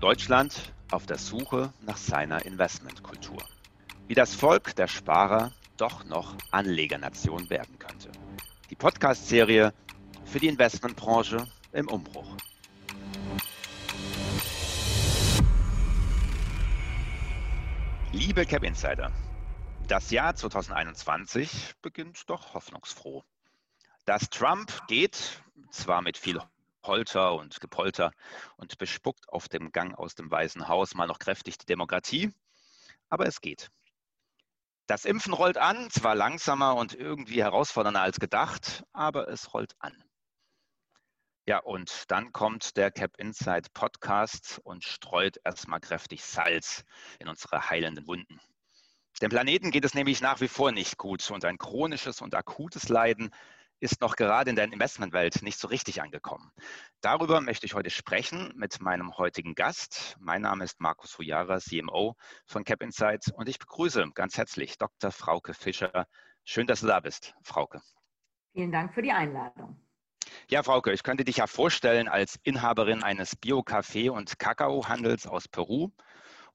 Deutschland auf der Suche nach seiner Investmentkultur. Wie das Volk der Sparer doch noch Anlegernation werden könnte. Die Podcast-Serie für die Investmentbranche im Umbruch. Liebe Cap Insider, das Jahr 2021 beginnt doch hoffnungsfroh. Dass Trump geht, zwar mit viel Polter und Gepolter und bespuckt auf dem Gang aus dem Weißen Haus mal noch kräftig die Demokratie, aber es geht. Das Impfen rollt an, zwar langsamer und irgendwie herausfordernder als gedacht, aber es rollt an. Ja, und dann kommt der Cap Insight Podcast und streut erstmal kräftig Salz in unsere heilenden Wunden. Dem Planeten geht es nämlich nach wie vor nicht gut und ein chronisches und akutes Leiden ist noch gerade in der Investmentwelt nicht so richtig angekommen. Darüber möchte ich heute sprechen mit meinem heutigen Gast. Mein Name ist Markus Hujara, CMO von Cap Insights und ich begrüße ganz herzlich Dr. Frauke Fischer. Schön, dass du da bist, Frauke. Vielen Dank für die Einladung. Ja, Frauke, ich könnte dich ja vorstellen als Inhaberin eines Bio-Kaffee- und Kakaohandels aus Peru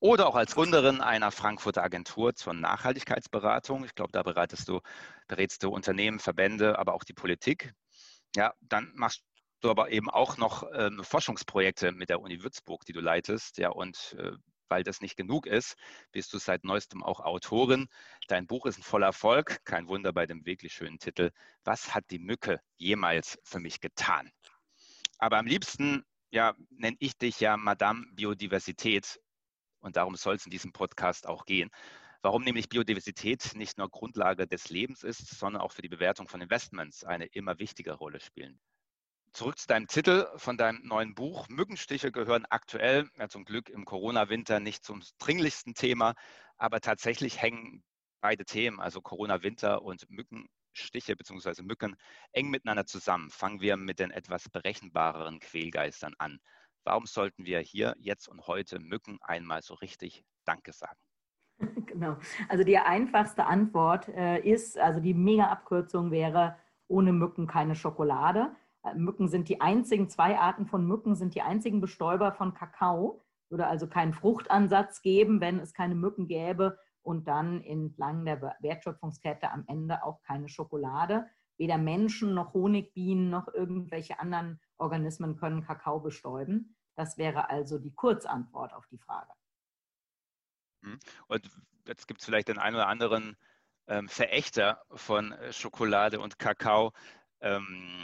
oder auch als Gründerin einer Frankfurter Agentur zur Nachhaltigkeitsberatung. Ich glaube, da beratest du, berätst du Unternehmen, Verbände, aber auch die Politik. Ja, dann machst du aber eben auch noch ähm, Forschungsprojekte mit der Uni Würzburg, die du leitest. Ja, und äh, weil das nicht genug ist, bist du seit neuestem auch Autorin. Dein Buch ist ein voller Erfolg. Kein Wunder bei dem wirklich schönen Titel. Was hat die Mücke jemals für mich getan? Aber am liebsten ja, nenne ich dich ja Madame Biodiversität, und darum soll es in diesem Podcast auch gehen. Warum nämlich Biodiversität nicht nur Grundlage des Lebens ist, sondern auch für die Bewertung von Investments eine immer wichtigere Rolle spielen. Zurück zu deinem Titel von deinem neuen Buch. Mückenstiche gehören aktuell, ja zum Glück im Corona-Winter, nicht zum dringlichsten Thema, aber tatsächlich hängen beide Themen, also Corona-Winter und Mückenstiche bzw. Mücken, eng miteinander zusammen. Fangen wir mit den etwas berechenbareren Quälgeistern an. Warum sollten wir hier jetzt und heute Mücken einmal so richtig Danke sagen? Genau. Also die einfachste Antwort äh, ist, also die Mega-Abkürzung wäre, ohne Mücken keine Schokolade. Äh, Mücken sind die einzigen, zwei Arten von Mücken sind die einzigen Bestäuber von Kakao. Würde also keinen Fruchtansatz geben, wenn es keine Mücken gäbe und dann entlang der Wertschöpfungskette am Ende auch keine Schokolade. Weder Menschen noch Honigbienen noch irgendwelche anderen Organismen können Kakao bestäuben. Das wäre also die Kurzantwort auf die Frage. Hm. Und jetzt gibt es vielleicht den einen oder anderen ähm, Verächter von äh, Schokolade und Kakao, ähm,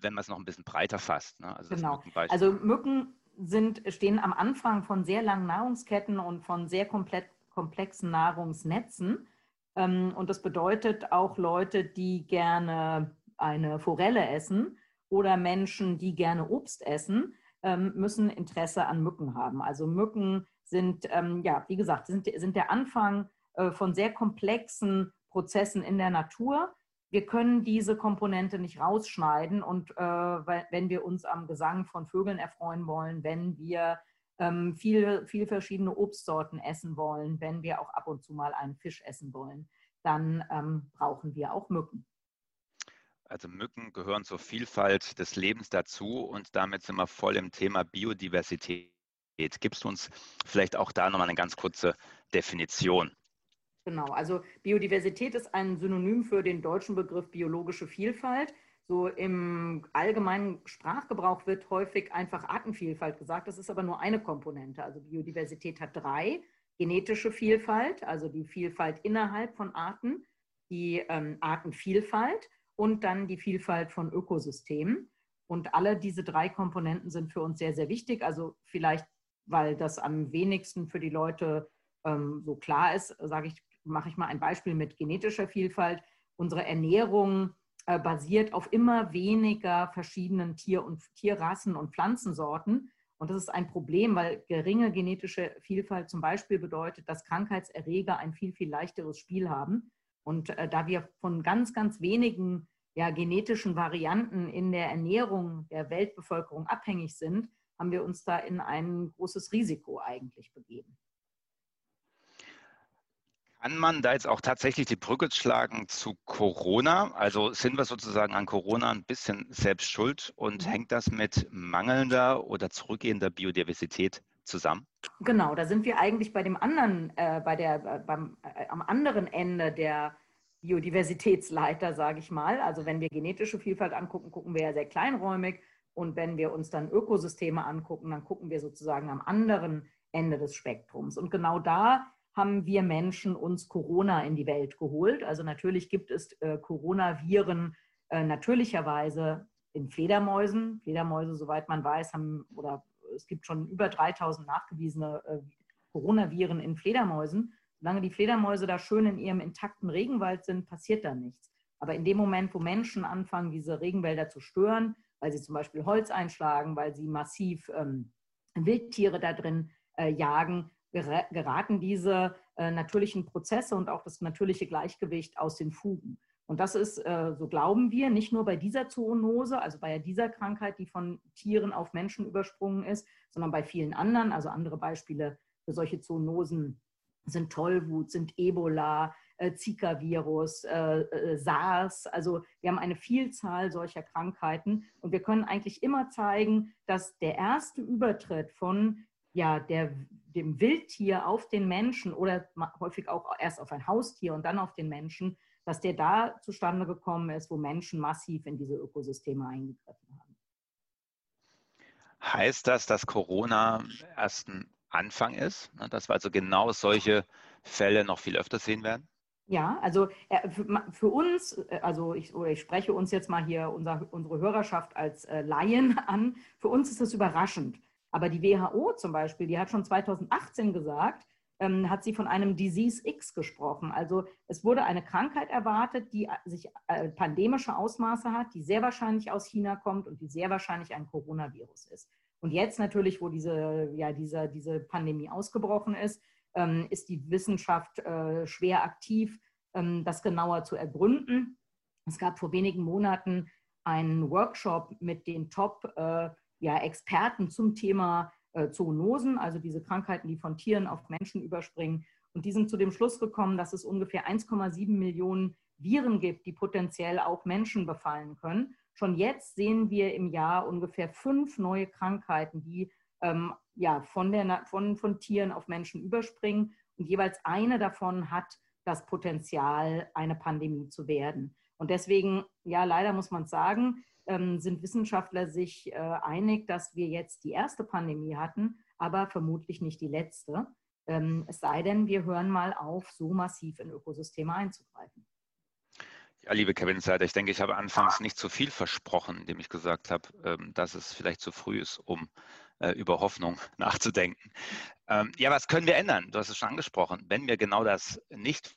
wenn man es noch ein bisschen breiter fasst. Ne? Also genau. Also Mücken sind, stehen am Anfang von sehr langen Nahrungsketten und von sehr komplexen Nahrungsnetzen. Ähm, und das bedeutet auch Leute, die gerne eine Forelle essen oder Menschen, die gerne Obst essen, ähm, müssen Interesse an Mücken haben. Also Mücken sind, ähm, ja, wie gesagt, sind, sind der Anfang äh, von sehr komplexen Prozessen in der Natur. Wir können diese Komponente nicht rausschneiden und äh, wenn wir uns am Gesang von Vögeln erfreuen wollen, wenn wir ähm, viel, viel verschiedene Obstsorten essen wollen, wenn wir auch ab und zu mal einen Fisch essen wollen, dann ähm, brauchen wir auch Mücken. Also Mücken gehören zur Vielfalt des Lebens dazu und damit sind wir voll im Thema Biodiversität. Gibst du uns vielleicht auch da nochmal eine ganz kurze Definition? Genau, also Biodiversität ist ein Synonym für den deutschen Begriff biologische Vielfalt. So im allgemeinen Sprachgebrauch wird häufig einfach Artenvielfalt gesagt. Das ist aber nur eine Komponente. Also Biodiversität hat drei. Genetische Vielfalt, also die Vielfalt innerhalb von Arten, die ähm, Artenvielfalt und dann die Vielfalt von Ökosystemen. Und alle diese drei Komponenten sind für uns sehr, sehr wichtig. Also vielleicht, weil das am wenigsten für die Leute ähm, so klar ist, sage ich, mache ich mal ein Beispiel mit genetischer Vielfalt. Unsere Ernährung äh, basiert auf immer weniger verschiedenen Tier- und Tierrassen und Pflanzensorten. Und das ist ein Problem, weil geringe genetische Vielfalt zum Beispiel bedeutet, dass Krankheitserreger ein viel, viel leichteres Spiel haben. Und äh, da wir von ganz, ganz wenigen ja, genetischen Varianten in der Ernährung der Weltbevölkerung abhängig sind, haben wir uns da in ein großes Risiko eigentlich begeben. Kann man da jetzt auch tatsächlich die Brücke schlagen zu Corona? Also sind wir sozusagen an Corona ein bisschen selbst schuld und mhm. hängt das mit mangelnder oder zurückgehender Biodiversität zusammen? Genau, da sind wir eigentlich bei dem anderen, äh, bei der, äh, beim, äh, am anderen Ende der Biodiversitätsleiter, sage ich mal. Also wenn wir genetische Vielfalt angucken, gucken wir ja sehr kleinräumig. Und wenn wir uns dann Ökosysteme angucken, dann gucken wir sozusagen am anderen Ende des Spektrums. Und genau da haben wir Menschen uns Corona in die Welt geholt. Also natürlich gibt es äh, Coronaviren äh, natürlicherweise in Fledermäusen. Fledermäuse, soweit man weiß, haben oder es gibt schon über 3000 nachgewiesene äh, Coronaviren in Fledermäusen. Solange die Fledermäuse da schön in ihrem intakten Regenwald sind, passiert da nichts. Aber in dem Moment, wo Menschen anfangen, diese Regenwälder zu stören, weil sie zum Beispiel Holz einschlagen, weil sie massiv ähm, Wildtiere da drin äh, jagen, geraten diese äh, natürlichen Prozesse und auch das natürliche Gleichgewicht aus den Fugen. Und das ist, äh, so glauben wir, nicht nur bei dieser Zoonose, also bei dieser Krankheit, die von Tieren auf Menschen übersprungen ist, sondern bei vielen anderen. Also andere Beispiele für solche Zoonosen sind Tollwut, sind Ebola, äh, Zika-Virus, SARS. Also wir haben eine Vielzahl solcher Krankheiten und wir können eigentlich immer zeigen, dass der erste Übertritt von ja, der, dem Wildtier auf den Menschen oder häufig auch erst auf ein Haustier und dann auf den Menschen dass der da zustande gekommen ist, wo Menschen massiv in diese Ökosysteme eingegriffen haben. Heißt das, dass Corona erst ein Anfang ist, ne, dass wir also genau solche Fälle noch viel öfter sehen werden? Ja, also äh, für uns, äh, also ich, ich spreche uns jetzt mal hier unser, unsere Hörerschaft als äh, Laien an, für uns ist das überraschend. Aber die WHO zum Beispiel, die hat schon 2018 gesagt, ähm, hat sie von einem Disease X gesprochen. Also es wurde eine Krankheit erwartet, die äh, sich äh, pandemische Ausmaße hat, die sehr wahrscheinlich aus China kommt und die sehr wahrscheinlich ein Coronavirus ist. Und jetzt natürlich, wo diese, ja, diese, diese Pandemie ausgebrochen ist, ähm, ist die Wissenschaft äh, schwer aktiv, ähm, das genauer zu ergründen. Es gab vor wenigen Monaten einen Workshop mit den Top-Experten äh, ja, zum Thema äh, Zoonosen, also diese Krankheiten, die von Tieren auf Menschen überspringen. Und die sind zu dem Schluss gekommen, dass es ungefähr 1,7 Millionen Viren gibt, die potenziell auch Menschen befallen können. Schon jetzt sehen wir im Jahr ungefähr fünf neue Krankheiten, die ähm, ja, von, der, von, von Tieren auf Menschen überspringen. Und jeweils eine davon hat das Potenzial, eine Pandemie zu werden. Und deswegen, ja, leider muss man sagen, sind Wissenschaftler sich äh, einig, dass wir jetzt die erste Pandemie hatten, aber vermutlich nicht die letzte. Ähm, es sei denn, wir hören mal auf, so massiv in Ökosysteme einzugreifen. Ja, liebe Kevin Seiter, ich denke, ich habe anfangs nicht zu viel versprochen, indem ich gesagt habe, ähm, dass es vielleicht zu früh ist, um äh, über Hoffnung nachzudenken. Ähm, ja, was können wir ändern? Du hast es schon angesprochen. Wenn wir genau das nicht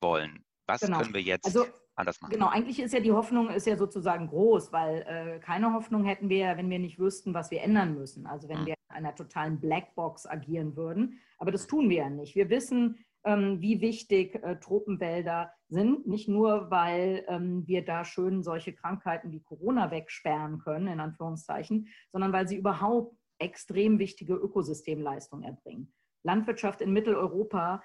wollen, was genau. können wir jetzt also, anders machen. Genau, eigentlich ist ja die Hoffnung ist ja sozusagen groß, weil äh, keine Hoffnung hätten wir, wenn wir nicht wüssten, was wir ändern müssen. Also wenn mhm. wir in einer totalen Blackbox agieren würden. Aber das tun wir ja nicht. Wir wissen, ähm, wie wichtig äh, Tropenwälder sind, nicht nur, weil ähm, wir da schön solche Krankheiten wie Corona wegsperren können, in Anführungszeichen, sondern weil sie überhaupt extrem wichtige Ökosystemleistungen erbringen. Landwirtschaft in Mitteleuropa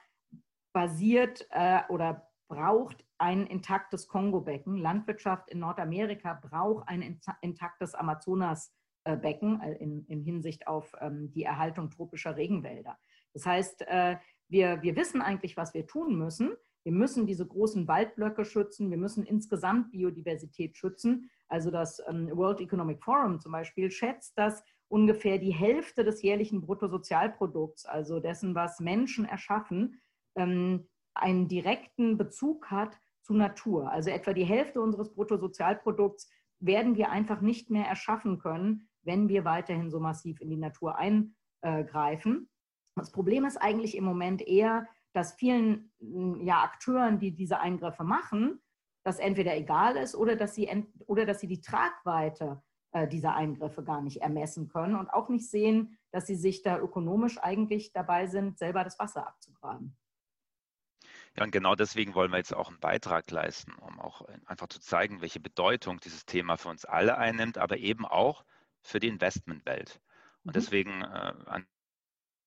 basiert äh, oder braucht ein intaktes Kongo-Becken. Landwirtschaft in Nordamerika braucht ein intaktes Amazonas-Becken äh, in, in, Hinsicht auf ähm, die Erhaltung tropischer Regenwälder. Das heißt, äh, wir, wir wissen eigentlich, was wir tun müssen. Wir müssen diese großen Waldblöcke schützen. Wir müssen insgesamt Biodiversität schützen. Also das ähm, World Economic Forum zum Beispiel schätzt, dass ungefähr die Hälfte des jährlichen Bruttosozialprodukts, also dessen, was Menschen erschaffen, ähm, einen direkten Bezug hat zu Natur. Also etwa die Hälfte unseres Bruttosozialprodukts werden wir einfach nicht mehr erschaffen können, wenn wir weiterhin so massiv in die Natur eingreifen. Das Problem ist eigentlich im Moment eher, dass vielen ja, Akteuren, die diese Eingriffe machen, das entweder egal ist oder dass sie, oder dass sie die Tragweite äh, dieser Eingriffe gar nicht ermessen können und auch nicht sehen, dass sie sich da ökonomisch eigentlich dabei sind, selber das Wasser abzugraben. Ja, und genau deswegen wollen wir jetzt auch einen Beitrag leisten, um auch einfach zu zeigen, welche Bedeutung dieses Thema für uns alle einnimmt, aber eben auch für die Investmentwelt. Und mhm. deswegen äh, an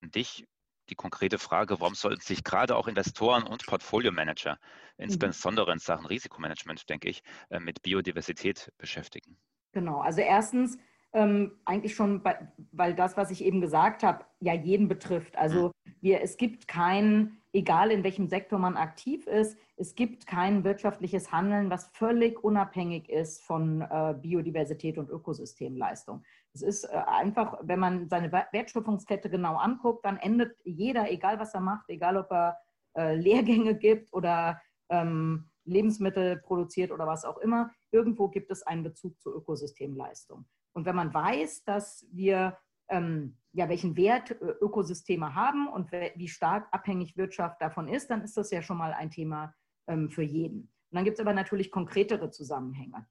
dich, die konkrete Frage, warum sollten sich gerade auch Investoren und Portfolio-Manager, mhm. insbesondere in Sachen Risikomanagement, denke ich, äh, mit Biodiversität beschäftigen? Genau, also erstens ähm, eigentlich schon, bei, weil das, was ich eben gesagt habe, ja jeden betrifft. Also mhm. wir, es gibt kein, egal in welchem Sektor man aktiv ist, es gibt kein wirtschaftliches Handeln, was völlig unabhängig ist von äh, Biodiversität und Ökosystemleistung. Es ist äh, einfach, wenn man seine Wertschöpfungskette genau anguckt, dann endet jeder, egal was er macht, egal ob er äh, Lehrgänge gibt oder ähm, Lebensmittel produziert oder was auch immer, irgendwo gibt es einen Bezug zur Ökosystemleistung. Und wenn man weiß, dass wir ähm, ja, welchen Wert äh, Ökosysteme haben und wie stark abhängig Wirtschaft davon ist, dann ist das ja schon mal ein Thema ähm, für jeden. Und dann gibt es aber natürlich konkretere Zusammenhänge.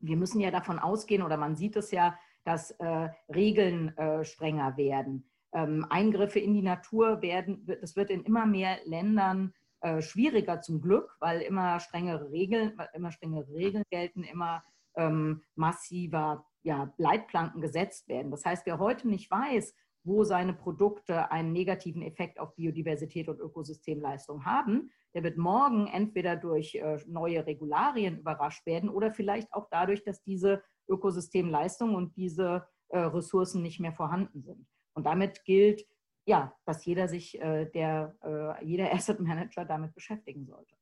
Wir müssen ja davon ausgehen, oder man sieht es ja, dass äh, Regeln äh, strenger werden. Ähm, Eingriffe in die Natur werden, das wird in immer mehr Ländern äh, schwieriger zum Glück, weil immer strengere Regeln, immer strengere Regeln gelten, immer ähm, massiver ja, Leitplanken gesetzt werden. Das heißt, wer heute nicht weiß, wo seine Produkte einen negativen Effekt auf Biodiversität und Ökosystemleistung haben, der wird morgen entweder durch äh, neue Regularien überrascht werden oder vielleicht auch dadurch, dass diese Ökosystemleistung und diese äh, Ressourcen nicht mehr vorhanden sind. Und damit gilt, ja, dass jeder sich, äh, der, jeder Asset Manager damit beschäftigen sollte.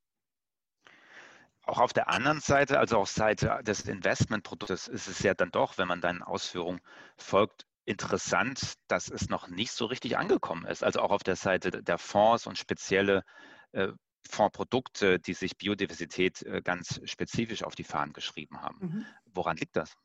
Auch auf der anderen Seite, also auch Seite des Investmentproduktes, ist es ja dann doch, wenn man deinen Ausführungen folgt, interessant, dass es noch nicht so richtig angekommen ist. Also auch auf der Seite der Fonds und spezielle äh, Fondsprodukte, die sich Biodiversität äh, ganz spezifisch auf die Fahnen geschrieben haben. Mhm. Woran liegt das?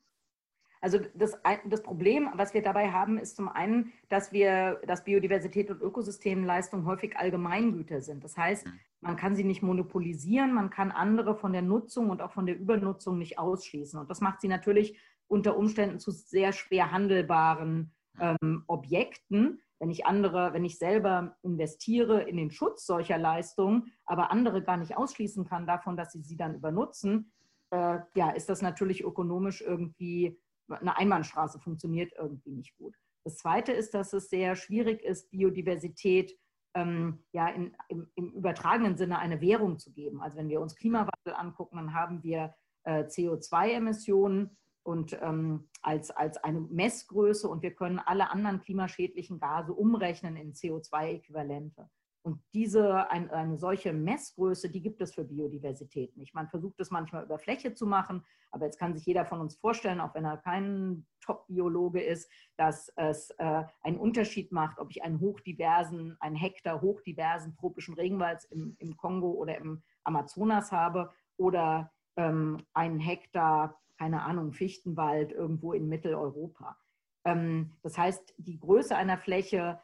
Also das, das Problem, was wir dabei haben, ist zum einen, dass wir, dass Biodiversität und Ökosystemleistung häufig Allgemeingüter sind. Das heißt, mhm. man kann sie nicht monopolisieren, man kann andere von der Nutzung und auch von der Übernutzung nicht ausschließen. Und das macht sie natürlich unter Umständen zu sehr schwer handelbaren ähm, Objekten. Wenn ich andere, wenn ich selber investiere in den Schutz solcher Leistungen, aber andere gar nicht ausschließen kann davon, dass sie sie dann übernutzen, äh, ja, ist das natürlich ökonomisch irgendwie eine Einbahnstraße funktioniert irgendwie nicht gut. Das Zweite ist, dass es sehr schwierig ist, Biodiversität ähm, ja in, im, im, übertragenen Sinne eine Währung zu geben. Also wenn wir uns Klimawandel angucken, dann haben wir äh, CO2-Emissionen und ähm, als, als eine Messgröße und wir können alle anderen klimaschädlichen Gase umrechnen in CO2-Äquivalente. Und diese, ein, eine solche Messgröße, die gibt es für Biodiversität nicht. Man versucht es manchmal über Fläche zu machen, aber jetzt kann sich jeder von uns vorstellen, auch wenn er kein Top-Biologe ist, dass es äh, einen Unterschied macht, ob ich einen hochdiversen, einen Hektar hochdiversen tropischen Regenwald im, im Kongo oder im Amazonas habe oder ähm, einen Hektar, keine Ahnung, Fichtenwald irgendwo in Mitteleuropa. Ähm, das heißt, die Größe einer Fläche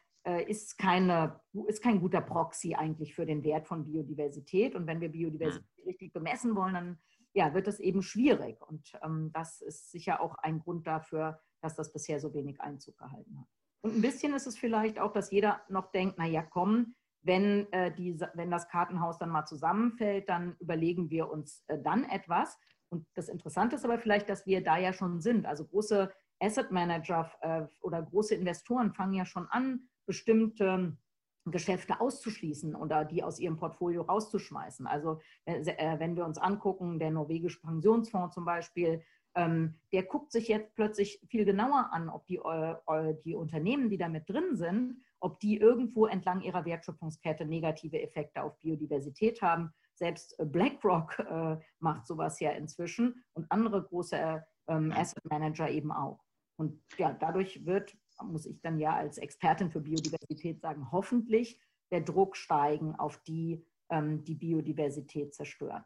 ist, keine, ist kein guter Proxy eigentlich für den Wert von Biodiversität. Und wenn wir Biodiversität mhm. richtig bemessen wollen, dann ja, wird es eben schwierig. Und ähm, das ist sicher auch ein Grund dafür, dass das bisher so wenig Einzug gehalten hat. Und ein bisschen ist es vielleicht auch, dass jeder noch denkt, na ja, komm, wenn, äh, die, wenn das Kartenhaus dann mal zusammenfällt, dann überlegen wir uns äh, dann etwas. Und das Interessante ist aber vielleicht, dass wir da ja schon sind. Also große Asset Manager äh, oder große Investoren fangen ja schon an, bestimmte Geschäfte auszuschließen oder die aus ihrem Portfolio rauszuschmeißen. Also äh, wenn wir uns angucken, der norwegische Pensionsfonds zum Beispiel, ähm, der guckt sich jetzt plötzlich viel genauer an, ob die, äh, die Unternehmen, die da mit drin sind, ob die irgendwo entlang ihrer Wertschöpfungskette negative Effekte auf Biodiversität haben. Selbst BlackRock äh, macht sowas ja inzwischen und andere große ähm, Asset Manager eben auch. Und ja, dadurch wird muss ich dann ja als Expertin für Biodiversität sagen, hoffentlich der Druck steigen auf die, ähm, die Biodiversität zerstören.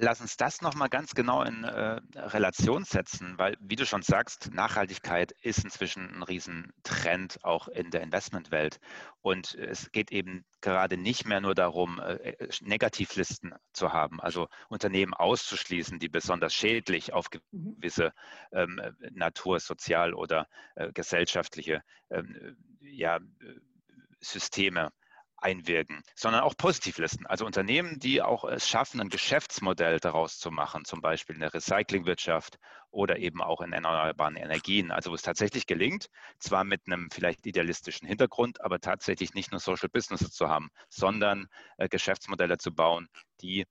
Lass uns das nochmal ganz genau in äh, Relation setzen, weil, wie du schon sagst, Nachhaltigkeit ist inzwischen ein Riesentrend auch in der Investmentwelt. Und es geht eben gerade nicht mehr nur darum, äh, äh Negativlisten zu haben, also Unternehmen auszuschließen, die besonders schädlich auf mhm. gewisse ähm, Natur-, Sozial- oder äh, gesellschaftliche ähm, ja, Systeme einwirken, sondern auch Positivlisten. Also Unternehmen, die auch es schaffen, ein Geschäftsmodell daraus zu machen, zum Beispiel in der Recyclingwirtschaft oder eben auch in erneuerbaren Energien. Also wo es tatsächlich gelingt, zwar mit einem vielleicht idealistischen Hintergrund, aber tatsächlich nicht nur Social Businesses zu haben, sondern äh, Geschäftsmodelle zu bauen, die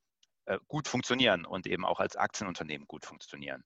äh, gut funktionieren und eben auch als Aktienunternehmen gut funktionieren.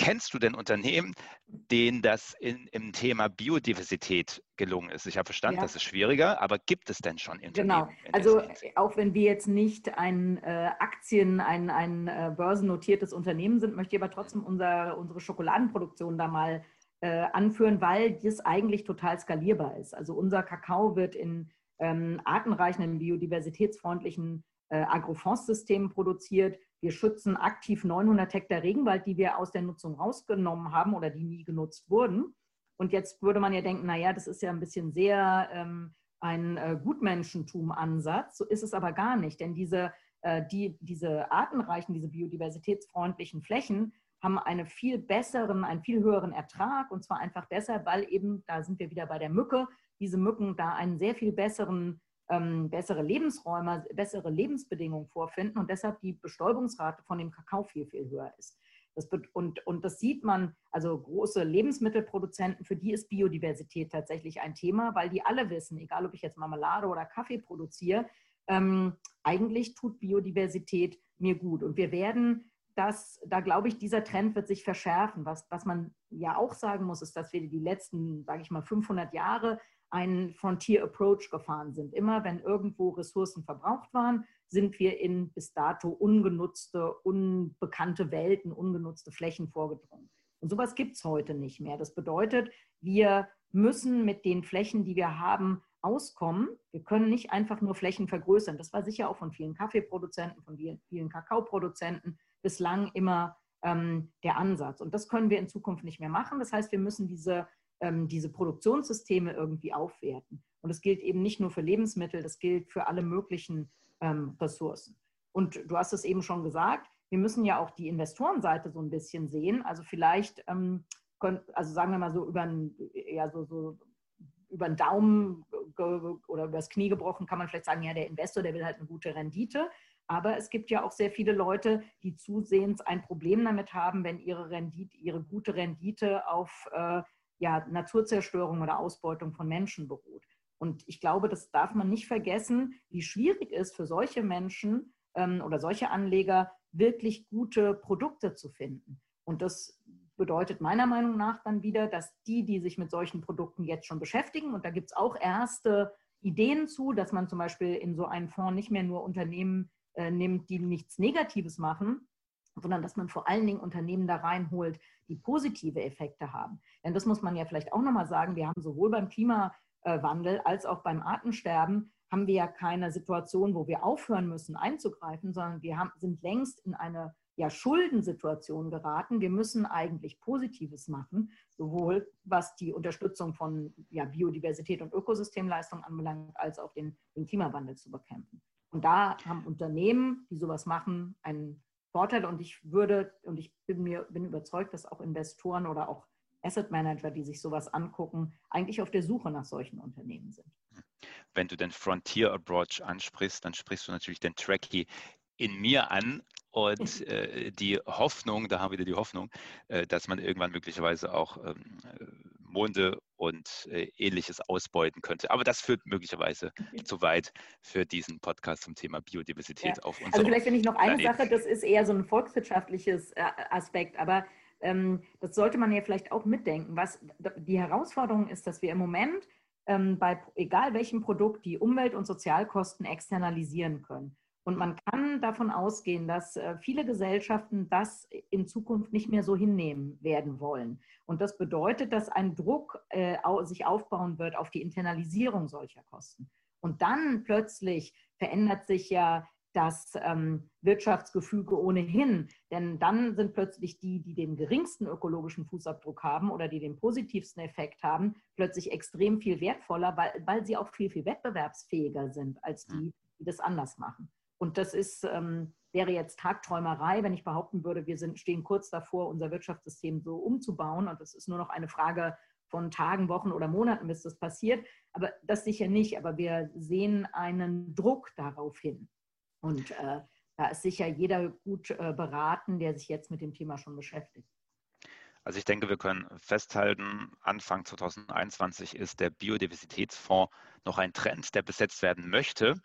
Kennst du denn Unternehmen, denen das in, im Thema Biodiversität gelungen ist? Ich habe verstanden, ja. das ist schwieriger, aber gibt es denn schon Unternehmen? Genau, also auch wenn wir jetzt nicht ein äh, Aktien, ein, ein äh, börsennotiertes Unternehmen sind, möchte ich aber trotzdem unser, unsere Schokoladenproduktion da mal äh, anführen, weil das eigentlich total skalierbar ist. Also unser Kakao wird in ähm, artenreichen, biodiversitätsfreundlichen äh, Agrofondssystemen produziert. Wir schützen aktiv 900 Hektar Regenwald, die wir aus der Nutzung rausgenommen haben oder die nie genutzt wurden. Und jetzt würde man ja denken, naja, das ist ja ein bisschen sehr ähm, ein äh, Gutmenschentum-Ansatz. So ist es aber gar nicht, denn diese, äh, die, diese artenreichen, diese biodiversitätsfreundlichen Flächen haben einen viel besseren, einen viel höheren Ertrag und zwar einfach deshalb, weil eben, da sind wir wieder bei der Mücke, diese Mücken da einen sehr viel besseren ähm, bessere Lebensräume, bessere Lebensbedingungen vorfinden und deshalb die Bestäubungsrate von dem Kakao viel, viel höher ist. Das und, und das sieht man, also große Lebensmittelproduzenten, für die ist Biodiversität tatsächlich ein Thema, weil die alle wissen, egal ob ich jetzt Marmelade oder Kaffee produziere, ähm, eigentlich tut Biodiversität mir gut. Und wir werden das, da glaube ich, dieser Trend wird sich verschärfen. Was, was man ja auch sagen muss, ist, dass wir die letzten, sage ich mal, 500 Jahre einen Frontier Approach gefahren sind. Immer wenn irgendwo Ressourcen verbraucht waren, sind wir in bis dato ungenutzte, unbekannte Welten, ungenutzte Flächen vorgedrungen. Und sowas gibt es heute nicht mehr. Das bedeutet, wir müssen mit den Flächen, die wir haben, auskommen. Wir können nicht einfach nur Flächen vergrößern. Das war sicher auch von vielen Kaffeeproduzenten, von vielen Kakaoproduzenten bislang immer ähm, der Ansatz. Und das können wir in Zukunft nicht mehr machen. Das heißt, wir müssen diese ähm, diese Produktionssysteme irgendwie aufwerten. Und das gilt eben nicht nur für Lebensmittel, das gilt für alle möglichen ähm, Ressourcen. Und du hast es eben schon gesagt, wir müssen ja auch die Investorenseite so ein bisschen sehen. Also vielleicht, ähm, also sagen wir mal so über einen, ja, so, so über den Daumen oder über das Knie gebrochen, kann man vielleicht sagen, ja, der Investor, der will halt eine gute Rendite. Aber es gibt ja auch sehr viele Leute, die zusehends ein Problem damit haben, wenn ihre Rendite, ihre gute Rendite auf äh, ja, Naturzerstörung oder Ausbeutung von Menschen beruht. Und ich glaube, das darf man nicht vergessen, wie schwierig es für solche Menschen ähm, oder solche Anleger wirklich gute Produkte zu finden. Und das bedeutet meiner Meinung nach dann wieder, dass die, die sich mit solchen Produkten jetzt schon beschäftigen, und da gibt es auch erste Ideen zu, dass man zum Beispiel in so einen Fonds nicht mehr nur Unternehmen äh, nimmt, die nichts Negatives machen, sondern dass man vor allen Dingen Unternehmen da reinholt, die positive Effekte haben. Denn das muss man ja vielleicht auch nochmal sagen, wir haben sowohl beim Klimawandel als auch beim Artensterben haben wir ja keine Situation, wo wir aufhören müssen einzugreifen, sondern wir haben, sind längst in eine ja, Schuldensituation geraten. Wir müssen eigentlich Positives machen, sowohl was die Unterstützung von ja, Biodiversität und Ökosystemleistung anbelangt, als auch den, den Klimawandel zu bekämpfen. Und da haben Unternehmen, die sowas machen, einen Vorteil und ich würde, und ich bin mir bin überzeugt, dass auch Investoren oder auch Asset Manager, die sich sowas angucken, eigentlich auf der Suche nach solchen Unternehmen sind. Wenn du den Frontier Approach ansprichst, dann sprichst du natürlich den Tracky in mir an und äh, die Hoffnung, da haben wir wieder die Hoffnung, äh, dass man irgendwann möglicherweise auch ähm, Monde und äh, ähnliches ausbeuten könnte. Aber das führt möglicherweise zu weit für diesen Podcast zum Thema Biodiversität ja. auf unserem Also vielleicht finde ich noch eine Planeten. Sache, das ist eher so ein volkswirtschaftliches äh, Aspekt, aber ähm, das sollte man ja vielleicht auch mitdenken. Was die Herausforderung ist, dass wir im Moment ähm, bei egal welchem Produkt die Umwelt- und Sozialkosten externalisieren können. Und man kann davon ausgehen, dass äh, viele Gesellschaften das in Zukunft nicht mehr so hinnehmen werden wollen. Und das bedeutet, dass ein Druck äh, sich aufbauen wird auf die Internalisierung solcher Kosten. Und dann plötzlich verändert sich ja das ähm, Wirtschaftsgefüge ohnehin. Denn dann sind plötzlich die, die den geringsten ökologischen Fußabdruck haben oder die den positivsten Effekt haben, plötzlich extrem viel wertvoller, weil, weil sie auch viel, viel wettbewerbsfähiger sind als die, die das anders machen. Und das ist, ähm, wäre jetzt Tagträumerei, wenn ich behaupten würde, wir sind, stehen kurz davor, unser Wirtschaftssystem so umzubauen. Und das ist nur noch eine Frage von Tagen, Wochen oder Monaten, bis das passiert. Aber das sicher nicht. Aber wir sehen einen Druck darauf hin. Und äh, da ist sicher jeder gut äh, beraten, der sich jetzt mit dem Thema schon beschäftigt. Also ich denke, wir können festhalten, Anfang 2021 ist der Biodiversitätsfonds noch ein Trend, der besetzt werden möchte.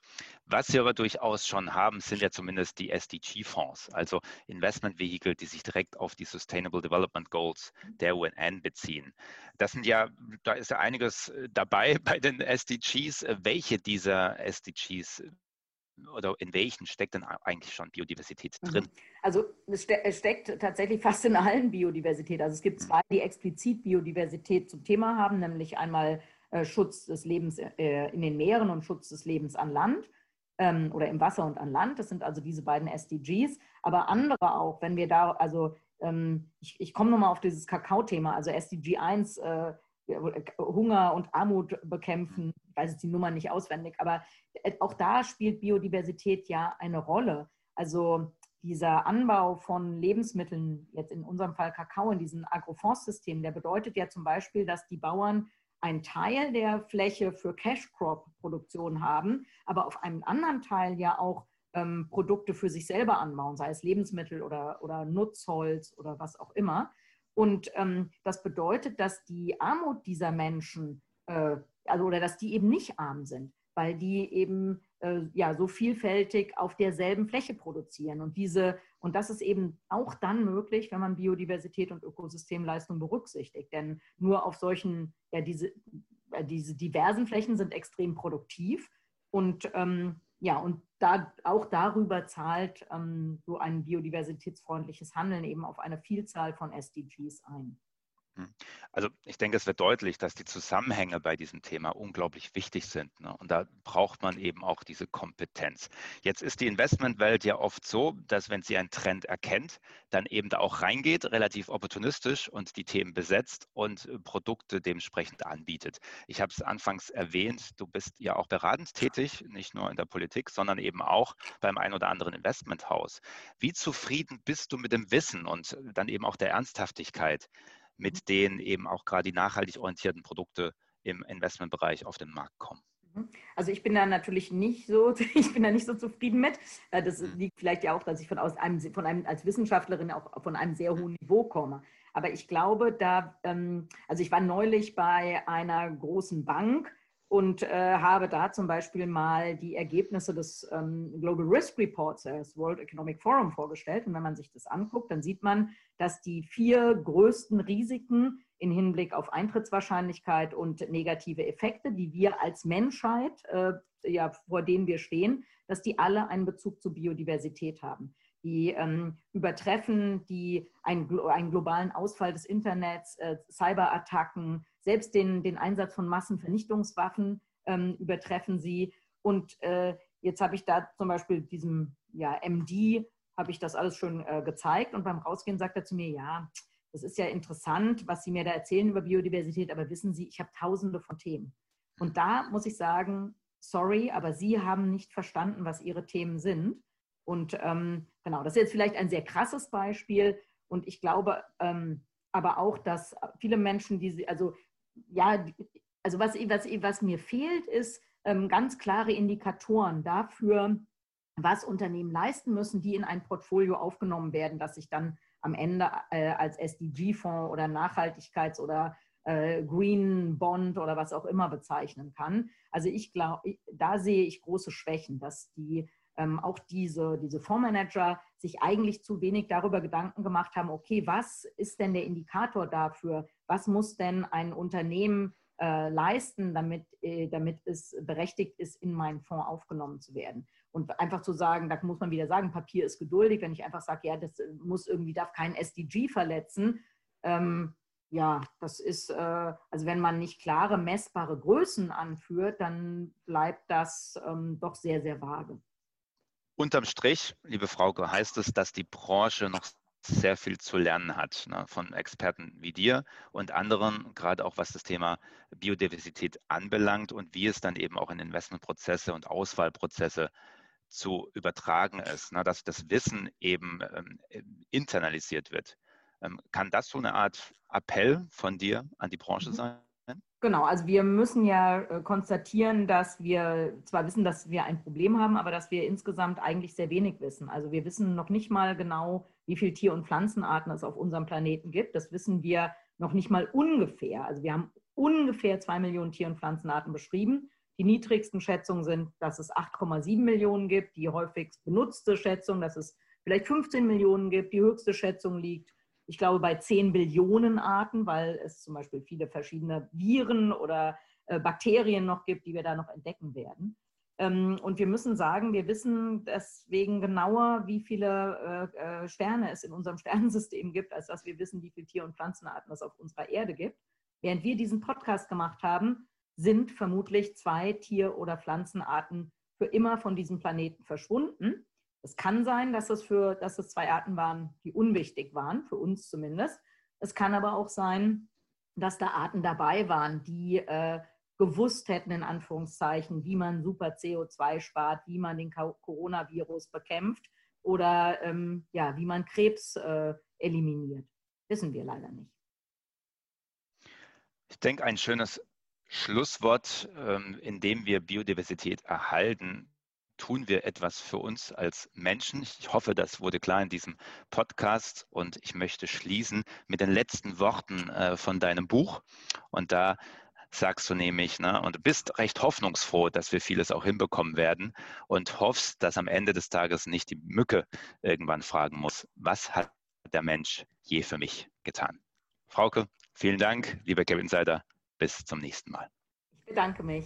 Was wir aber durchaus schon haben, sind ja zumindest die SDG-Fonds, also Investmentvehikel, die sich direkt auf die Sustainable Development Goals der UNN beziehen. Das sind ja, da ist ja einiges dabei bei den SDGs. Welche dieser SDGs oder in welchen steckt denn eigentlich schon Biodiversität mhm. drin? Also es, steckt tatsächlich fast in allen Biodiversität. Also es gibt mhm. zwei, die explizit Biodiversität zum Thema haben, nämlich einmal äh, Schutz des Lebens äh, in den Meeren und Schutz des Lebens an Land ähm, oder im Wasser und an Land. Das sind also diese beiden SDGs. Aber andere auch, wenn wir da, also ähm, ich, ich komme nochmal auf dieses Kakao-Thema, also SDG 1, äh, Hunger und Armut bekämpfen. Ich weiß jetzt die Nummer nicht auswendig, aber äh, auch da spielt Biodiversität ja eine Rolle. Also dieser Anbau von Lebensmitteln, jetzt in unserem Fall Kakao, in diesem Agrofondsystem, der bedeutet ja zum Beispiel, dass die Bauern einen Teil der Fläche für Cash-Crop-Produktion haben, aber auf einem anderen Teil ja auch ähm, Produkte für sich selber anbauen, sei es Lebensmittel oder, oder Nutzholz oder was auch immer. Und ähm, das bedeutet, dass die Armut dieser Menschen, äh, also oder dass die eben nicht arm sind, weil die eben äh, ja so vielfältig auf derselben Fläche produzieren. Und diese, und das ist eben auch dann möglich, wenn man Biodiversität und Ökosystemleistung berücksichtigt. Denn nur auf solchen, ja, diese, äh, diese diversen Flächen sind extrem produktiv. Und ähm, ja, und da, auch darüber zahlt ähm, so ein biodiversitätsfreundliches Handeln eben auf eine Vielzahl von SDGs ein. Hm. Also ich denke, es wird deutlich, dass die Zusammenhänge bei diesem Thema unglaublich wichtig sind. Ne? Und da braucht man eben auch diese Kompetenz. Jetzt ist die Investmentwelt ja oft so, dass wenn sie einen Trend erkennt, dann eben da auch reingeht, relativ opportunistisch und die Themen besetzt und äh, Produkte dementsprechend anbietet. Ich habe es anfangs erwähnt, du bist ja auch beratend tätig, nicht nur in der Politik, sondern eben auch beim ein oder anderen Investmenthaus. Wie zufrieden bist du mit dem Wissen und dann eben auch der Ernsthaftigkeit? Mit denen eben auch gerade die nachhaltig orientierten Produkte im Investmentbereich auf den Markt kommen. Mhm. Also ich bin da natürlich nicht so, ich bin da nicht so zufrieden mit. Äh, das mhm. liegt vielleicht ja auch, dass ich von, aus einem, von einem als Wissenschaftlerin auch von einem sehr hohen Niveau komme. Aber ich glaube, da, ähm, also ich war neulich bei einer großen Bank und äh, habe da zum Beispiel mal die Ergebnisse des ähm, Global Risk Reports des World Economic Forum vorgestellt. Und wenn man sich das anguckt, dann sieht man, dass die vier größten Risiken in Hinblick auf Eintrittswahrscheinlichkeit und negative Effekte, die wir als Menschheit, äh, ja, vor denen wir stehen, dass die alle einen Bezug zur Biodiversität haben. Die ähm, übertreffen die, einen, einen, globalen Ausfall des Internets, äh, Cyberattacken, selbst den, den Einsatz von Massenvernichtungswaffen ähm, übertreffen sie. Und äh, jetzt habe ich da zum Beispiel diesem ja, MD, habe ich das alles schon äh, gezeigt. Und beim Rausgehen sagt er zu mir, ja, das ist ja interessant, was Sie mir da erzählen über Biodiversität, aber wissen Sie, ich habe tausende von Themen. Und da muss ich sagen, sorry, aber Sie haben nicht verstanden, was Ihre Themen sind. Und ähm, genau, das ist jetzt vielleicht ein sehr krasses Beispiel. Und ich glaube ähm, aber auch, dass viele Menschen, die sie, also ja, also was, was, was mir fehlt, ist ähm, ganz klare Indikatoren dafür, was Unternehmen leisten müssen, die in ein Portfolio aufgenommen werden, das sich dann am Ende äh, als SDG-Fonds oder Nachhaltigkeits- oder äh, Green Bond oder was auch immer bezeichnen kann. Also ich glaube, da sehe ich große Schwächen, dass die ähm, auch diese, diese Fondsmanager sich eigentlich zu wenig darüber Gedanken gemacht haben, okay, was ist denn der Indikator dafür? Was muss denn ein Unternehmen äh, leisten, damit, äh, damit es berechtigt ist, in meinen Fonds aufgenommen zu werden? Und einfach zu sagen, da muss man wieder sagen, Papier ist geduldig, wenn ich einfach sage, ja, das muss irgendwie, darf kein SDG verletzen. Ähm, ja, das ist, äh, also wenn man nicht klare, messbare Größen anführt, dann bleibt das ähm, doch sehr, sehr vage. Unterm Strich, liebe Frauke, heißt es, dass die Branche noch sehr viel zu lernen hat ne, von Experten wie dir und anderen, gerade auch was das Thema Biodiversität anbelangt und wie es dann eben auch in Investmentprozesse und Auswahlprozesse zu übertragen ist, ne, dass das Wissen eben ähm, internalisiert wird. Ähm, kann das so eine Art Appell von dir an die Branche mhm. sein? Genau, also wir müssen ja äh, konstatieren, dass wir zwar wissen, dass wir ein Problem haben, aber dass wir insgesamt eigentlich sehr wenig wissen. Also wir wissen noch nicht mal genau, wie viele Tier- und Pflanzenarten es auf unserem Planeten gibt. Das wissen wir noch nicht mal ungefähr. Also wir haben ungefähr zwei Millionen Tier- und Pflanzenarten beschrieben. Die niedrigsten Schätzungen sind, dass es 8,7 Millionen gibt. Die häufigst benutzte Schätzung, dass es vielleicht 15 Millionen gibt. Die höchste Schätzung liegt, ich glaube, bei 10 Billionen Arten, weil es zum Beispiel viele verschiedene Viren oder äh, Bakterien noch gibt, die wir da noch entdecken werden. Ähm, und wir müssen sagen, wir wissen deswegen genauer, wie viele äh, äh, Sterne es in unserem Sternensystem gibt, als dass wir wissen, wie viele Tier- und Pflanzenarten es auf unserer Erde gibt. Während wir diesen Podcast gemacht haben, sind vermutlich zwei Tier- oder Pflanzenarten für immer von diesem Planeten verschwunden. Es kann sein, dass es, für, dass es zwei Arten waren, die unwichtig waren, für uns zumindest. Es kann aber auch sein, dass da Arten dabei waren, die äh, gewusst hätten, in Anführungszeichen, wie man super CO2 spart, wie man den Coronavirus bekämpft oder ähm, ja, wie man Krebs äh, eliminiert. Wissen wir leider nicht. Ich denke, ein schönes Schlusswort, ähm, in dem wir Biodiversität erhalten, tun wir etwas für uns als Menschen. Ich hoffe, das wurde klar in diesem Podcast und ich möchte schließen mit den letzten Worten äh, von deinem Buch. Und da sagst du nämlich, ne, und du bist recht hoffnungsfroh, dass wir vieles auch hinbekommen werden und hoffst, dass am Ende des Tages nicht die Mücke irgendwann fragen muss, was hat der Mensch je für mich getan? Frauke, vielen Dank, lieber Kevin Insider. Bis zum nächsten Mal. Ich bedanke mich.